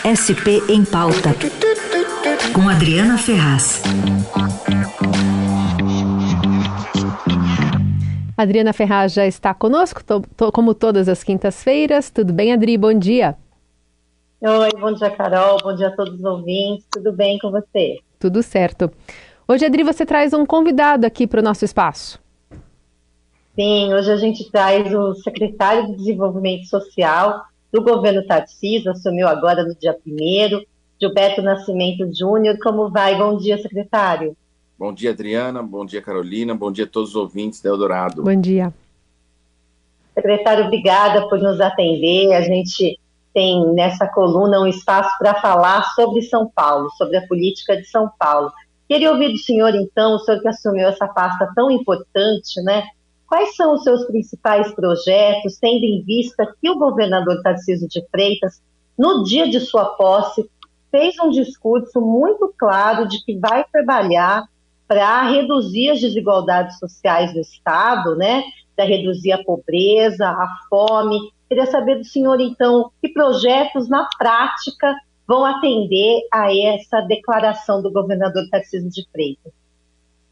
SP em Pauta, com Adriana Ferraz. Adriana Ferraz já está conosco, tô, tô, como todas as quintas-feiras. Tudo bem, Adri? Bom dia. Oi, bom dia, Carol. Bom dia a todos os ouvintes. Tudo bem com você? Tudo certo. Hoje, Adri, você traz um convidado aqui para o nosso espaço. Sim, hoje a gente traz o secretário de Desenvolvimento Social do governo Tarcísio, assumiu agora no dia 1 Gilberto Nascimento Júnior. Como vai? Bom dia, secretário. Bom dia, Adriana. Bom dia, Carolina. Bom dia a todos os ouvintes da Eldorado. Bom dia. Secretário, obrigada por nos atender. A gente tem nessa coluna um espaço para falar sobre São Paulo, sobre a política de São Paulo. Queria ouvir do senhor, então, o senhor que assumiu essa pasta tão importante, né? Quais são os seus principais projetos, tendo em vista que o governador Tarcísio de Freitas, no dia de sua posse, fez um discurso muito claro de que vai trabalhar para reduzir as desigualdades sociais do Estado, né? Para reduzir a pobreza, a fome. Queria saber do senhor, então, que projetos na prática vão atender a essa declaração do governador Tarcísio de Freitas.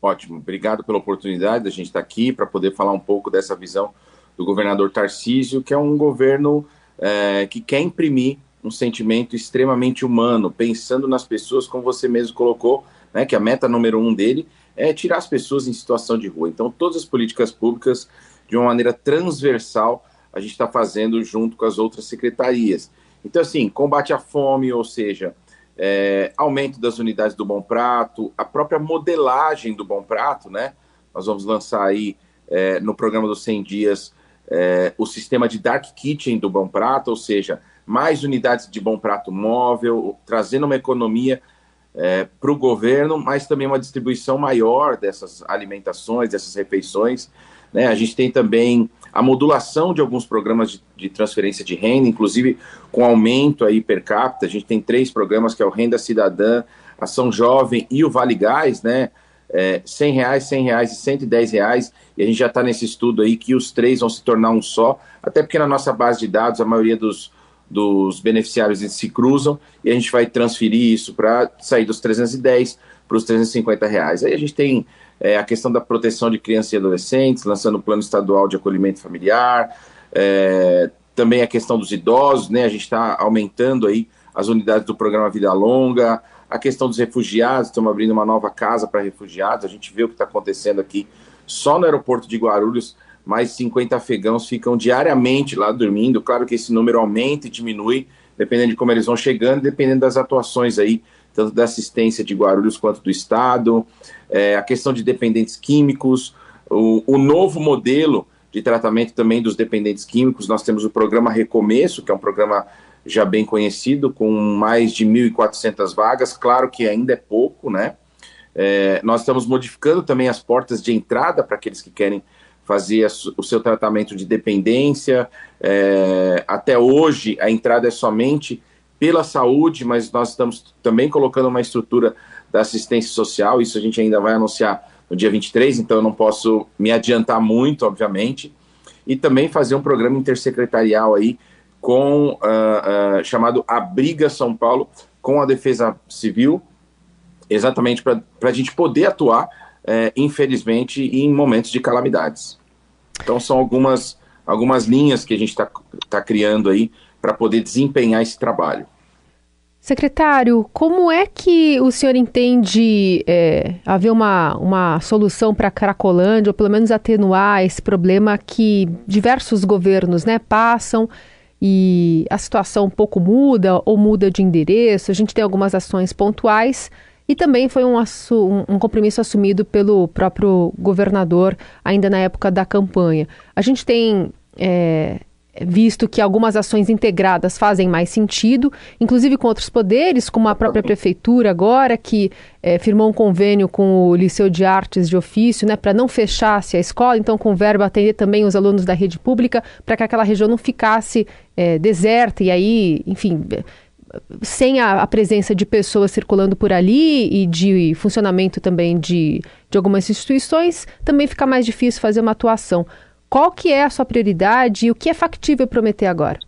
Ótimo, obrigado pela oportunidade da gente estar aqui para poder falar um pouco dessa visão do governador Tarcísio, que é um governo é, que quer imprimir um sentimento extremamente humano, pensando nas pessoas, como você mesmo colocou, né, que a meta número um dele é tirar as pessoas em situação de rua. Então, todas as políticas públicas, de uma maneira transversal, a gente está fazendo junto com as outras secretarias. Então, assim, combate à fome, ou seja, é, aumento das unidades do Bom Prato, a própria modelagem do Bom Prato, né? Nós vamos lançar aí é, no programa dos 100 dias é, o sistema de Dark Kitchen do Bom Prato, ou seja, mais unidades de Bom Prato móvel, trazendo uma economia é, para o governo, mas também uma distribuição maior dessas alimentações, dessas refeições. Né? A gente tem também a modulação de alguns programas de, de, transferência de renda, inclusive com aumento aí per capita. A gente tem três programas, que é o Renda Cidadã, Ação Jovem e o Vale Gás, né? É, 100 reais, 100 reais e 110 reais, e a gente já está nesse estudo aí que os três vão se tornar um só, até porque na nossa base de dados a maioria dos, dos beneficiários se cruzam, e a gente vai transferir isso para sair dos 310 para os 350 reais. Aí a gente tem é, a questão da proteção de crianças e adolescentes, lançando o plano estadual de acolhimento familiar, é, também a questão dos idosos, né? A gente está aumentando aí as unidades do programa Vida Longa, a questão dos refugiados, estamos abrindo uma nova casa para refugiados, a gente vê o que está acontecendo aqui só no aeroporto de Guarulhos, mais 50 afegãos ficam diariamente lá dormindo, claro que esse número aumenta e diminui, dependendo de como eles vão chegando, dependendo das atuações aí tanto da assistência de Guarulhos quanto do Estado, é, a questão de dependentes químicos, o, o, novo modelo de tratamento também dos dependentes químicos. Nós temos o programa Recomeço, que é um programa já bem conhecido, com mais de 1.400 vagas. Claro que ainda é pouco, né? É, nós estamos modificando também as portas de entrada para aqueles que querem fazer o seu tratamento de dependência. É, até hoje, a entrada é somente pela saúde, mas nós estamos também colocando uma estrutura da assistência social, isso a gente ainda vai anunciar no dia 23, então eu não posso me adiantar muito, obviamente, e também fazer um programa intersecretarial aí com uh, uh, chamado Abriga São Paulo com a Defesa Civil, exatamente para a gente poder atuar, uh, infelizmente, em momentos de calamidades. Então são algumas, algumas linhas que a gente está tá criando aí para poder desempenhar esse trabalho. Secretário, como é que o senhor entende é, haver uma, uma solução para a Cracolândia, ou pelo menos atenuar esse problema que diversos governos né, passam e a situação um pouco muda ou muda de endereço? A gente tem algumas ações pontuais e também foi um, um compromisso assumido pelo próprio governador ainda na época da campanha. A gente tem é, visto que algumas ações integradas fazem mais sentido, inclusive com outros poderes, como a própria prefeitura agora, que é, firmou um convênio com o Liceu de Artes de Ofício, né, para não fechasse a escola, então com verba atender também os alunos da rede pública, para que aquela região não ficasse é, deserta e aí, enfim, sem a, a, presença de pessoas circulando por ali e de funcionamento também de, de algumas instituições, também fica mais difícil fazer uma atuação. Qual que é a sua prioridade e o que é factível prometer agora?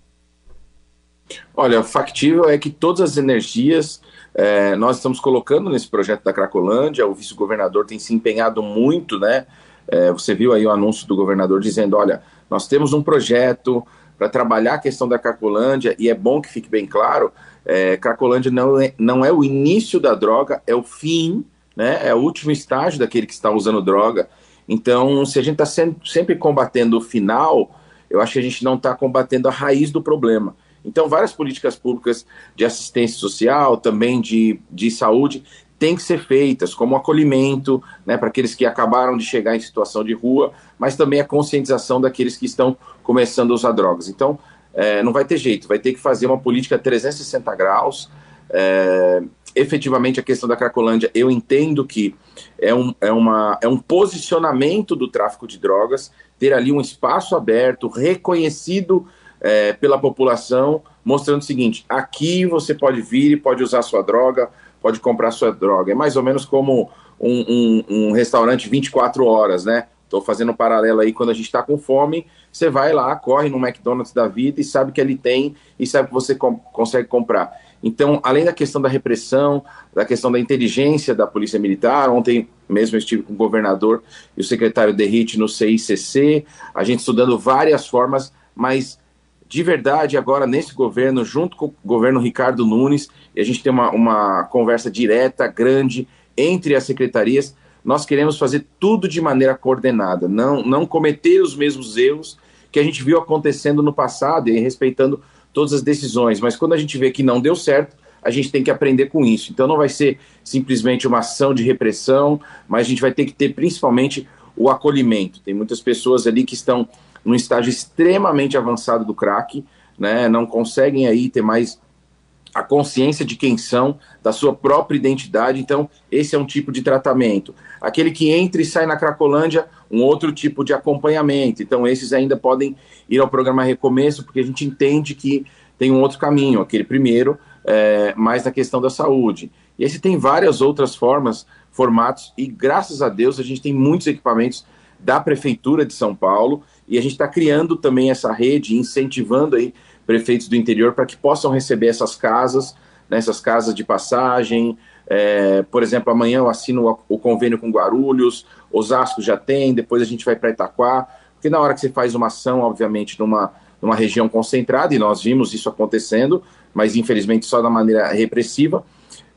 Olha, factível é que todas as energias é, nós estamos colocando nesse projeto da Cracolândia, o vice-governador tem se empenhado muito, né? É, você viu aí o anúncio do governador dizendo: olha, nós temos um projeto para trabalhar a questão da Cracolândia, e é bom que fique bem claro: é, Cracolândia não é, não é o início da droga, é o fim, né? É o último estágio daquele que está usando droga. Então, se a gente está sempre combatendo o final, eu acho que a gente não está combatendo a raiz do problema. Então, várias políticas públicas de assistência social, também de, de saúde, têm que ser feitas, como acolhimento né, para aqueles que acabaram de chegar em situação de rua, mas também a conscientização daqueles que estão começando a usar drogas. Então, é, não vai ter jeito, vai ter que fazer uma política 360 graus. É, efetivamente, a questão da Cracolândia, eu entendo que é um, é, uma, é um posicionamento do tráfico de drogas, ter ali um espaço aberto, reconhecido é, pela população, mostrando o seguinte: aqui você pode vir e pode usar sua droga, pode comprar sua droga. É mais ou menos como um, um, um restaurante 24 horas, né? Estou fazendo um paralelo aí, quando a gente está com fome, você vai lá, corre no McDonald's da vida e sabe que ele tem e sabe que você com consegue comprar. Então, além da questão da repressão, da questão da inteligência da Polícia Militar, ontem mesmo eu estive com o governador e o secretário Derrite no CICC, a gente estudando várias formas, mas de verdade agora nesse governo, junto com o governo Ricardo Nunes, e a gente tem uma, uma conversa direta, grande, entre as secretarias, nós queremos fazer tudo de maneira coordenada, não, não cometer os mesmos erros que a gente viu acontecendo no passado e respeitando todas as decisões. Mas quando a gente vê que não deu certo, a gente tem que aprender com isso. Então não vai ser simplesmente uma ação de repressão, mas a gente vai ter que ter principalmente o acolhimento. Tem muitas pessoas ali que estão num estágio extremamente avançado do crack, né, não conseguem aí ter mais a consciência de quem são, da sua própria identidade. Então, esse é um tipo de tratamento. Aquele que entra e sai na Cracolândia, um outro tipo de acompanhamento. Então, esses ainda podem ir ao programa Recomeço, porque a gente entende que tem um outro caminho. Aquele primeiro, é, mais na questão da saúde. E esse tem várias outras formas, formatos, e graças a Deus a gente tem muitos equipamentos da Prefeitura de São Paulo e a gente está criando também essa rede, incentivando aí prefeitos do interior para que possam receber essas casas, né, essas casas de passagem. É, por exemplo, amanhã eu assino o, convênio com Guarulhos, Osasco já tem, depois a gente vai para Itaquá, porque na hora que você faz uma ação, obviamente, numa, numa região concentrada, e nós vimos isso acontecendo, mas infelizmente só da maneira repressiva,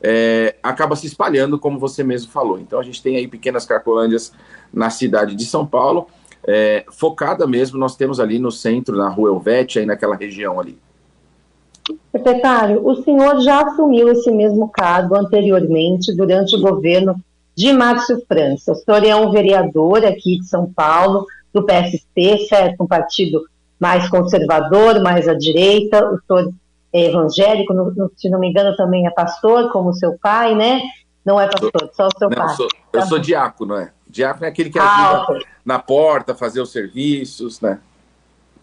é, acaba se espalhando, como você mesmo falou. Então a gente tem aí pequenas cracolândias na cidade de São Paulo, é, focada mesmo, nós temos ali no centro, na rua Elvete, aí naquela região ali. Secretário, o senhor já assumiu esse mesmo cargo anteriormente, durante o governo de Márcio França. O senhor é um vereador aqui de São Paulo, do PSC, certo? Um partido mais conservador, mais à direita. O senhor é evangélico, no, se não me engano, também é pastor, como seu pai, né? Não é pastor, só o seu não, pai. Eu sou, eu tá sou diácono, é. Diácono é aquele que ah, ajuda okay. na porta, fazer os serviços, né?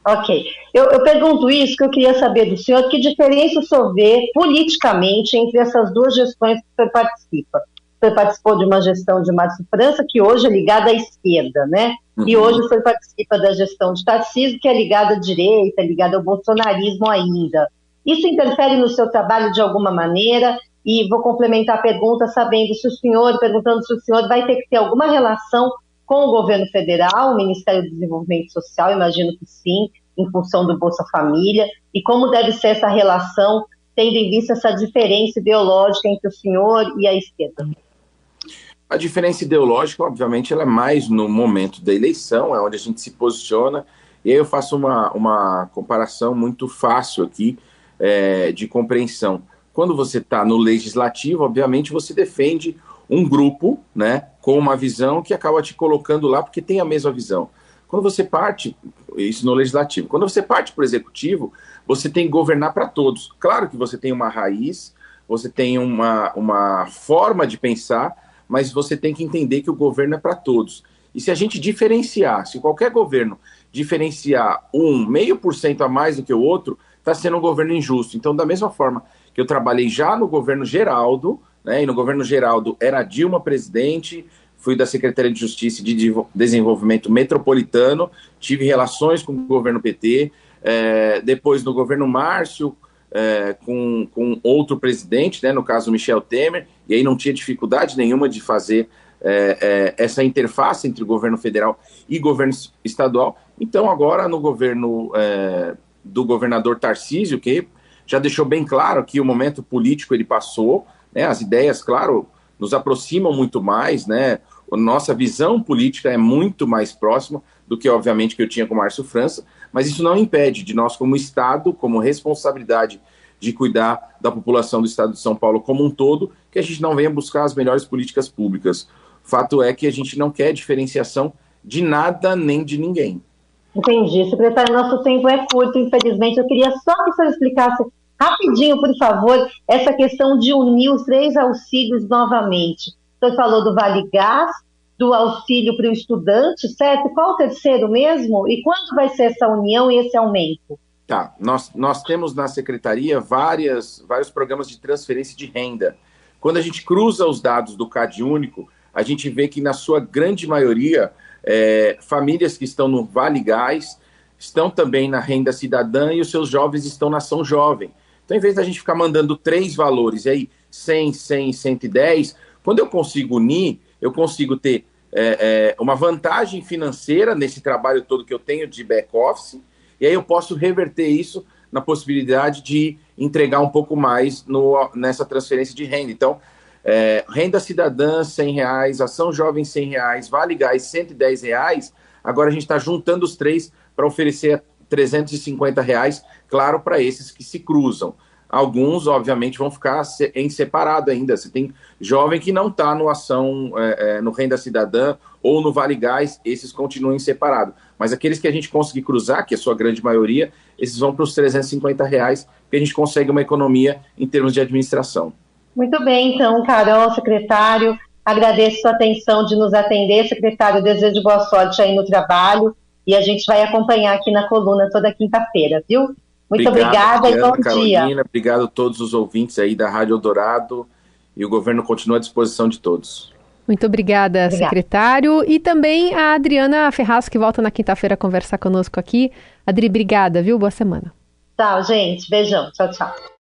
Ok. Eu, eu, pergunto isso que eu queria saber do senhor, que diferença o senhor vê politicamente entre essas duas gestões que o senhor participa? O senhor participou de uma gestão de Márcio França, que hoje é ligada à esquerda, né? Uhum. E hoje o senhor participa da gestão de Tarcísio, que é ligada à direita, ligada ao bolsonarismo ainda. Isso interfere no seu trabalho de alguma maneira? E vou complementar a pergunta sabendo se o senhor, perguntando se o senhor vai ter que ter alguma relação com o governo federal, o Ministério do Desenvolvimento Social, imagino que sim, em função do Bolsa Família, e como deve ser essa relação, tendo em vista essa diferença ideológica entre o senhor e a esquerda. A diferença ideológica, obviamente, ela é mais no momento da eleição, é onde a gente se posiciona, e aí eu faço uma, uma comparação muito fácil aqui é, de compreensão quando você está no legislativo, obviamente você defende um grupo, né, com uma visão que acaba te colocando lá porque tem a mesma visão. Quando você parte, isso no legislativo, quando você parte para o executivo, você tem que governar para todos. Claro que você tem uma raiz, você tem uma, uma forma de pensar, mas você tem que entender que o governo é para todos. E se a gente diferenciar, se qualquer governo diferenciar um meio por cento a mais do que o outro, está sendo um governo injusto. Então, da mesma forma que eu trabalhei já no governo Geraldo, né, e no governo Geraldo era Dilma presidente, fui da Secretaria de Justiça e de Desenvolvimento Metropolitano, tive relações com o governo PT, é, depois no governo Márcio, é, com, com outro presidente, né, no caso Michel Temer, e aí não tinha dificuldade nenhuma de fazer é, é, essa interface entre governo federal e governo estadual. Então, agora no governo é, do governador Tarcísio, que já deixou bem claro que o momento político ele passou, né, as ideias, claro, nos aproximam muito mais, né, nossa visão política é muito mais próxima do que, obviamente, que eu tinha com o Márcio França, mas isso não impede de nós, como Estado, como responsabilidade de cuidar da população do Estado de São Paulo como um todo, que a gente não venha buscar as melhores políticas públicas. Fato é que a gente não quer diferenciação de nada nem de ninguém. Entendi. Secretário, nosso tempo é curto, infelizmente. Eu queria só que o senhor explicasse rapidinho, por favor, essa questão de unir os três auxílios novamente. O senhor falou do Vale Gás, do auxílio para o estudante, certo? Qual o terceiro mesmo? E quando vai ser essa união e esse aumento? Tá, nós, nós temos na secretaria várias, vários programas de transferência de renda. Quando a gente cruza os dados do CAD Único, a gente vê que, na sua grande maioria, é, famílias que estão no Vale Gás estão também na renda cidadã e os seus jovens estão na ação jovem. Então, em vez da gente ficar mandando três valores, aí 100, 100, 110, quando eu consigo unir, eu consigo ter é, é, uma vantagem financeira nesse trabalho todo que eu tenho de back-office, e aí eu posso reverter isso na possibilidade de entregar um pouco mais no, nessa transferência de renda. Então, é, renda cidadã, 100 reais, ação jovem, 100 reais, vale gás, 110 reais. Agora a gente está juntando os três para oferecer 350 reais, claro, para esses que se cruzam. Alguns, obviamente, vão ficar em separado ainda. Você tem jovem que não está no ação, é, é, no Renda Cidadã ou no Vale Gás, esses continuam em separado. Mas aqueles que a gente conseguir cruzar, que é a sua grande maioria, esses vão para os 350 reais, porque a gente consegue uma economia em termos de administração. Muito bem, então, Carol, secretário, agradeço a atenção de nos atender. Secretário, desejo boa sorte aí no trabalho e a gente vai acompanhar aqui na coluna toda quinta-feira, viu? Muito obrigado, obrigada e bom Carolina, dia. Obrigado a todos os ouvintes aí da Rádio Eldorado e o governo continua à disposição de todos. Muito obrigada, obrigada, secretário. E também a Adriana Ferraz, que volta na quinta-feira a conversar conosco aqui. Adri, obrigada, viu? Boa semana. Tchau, gente. Beijão. Tchau, tchau.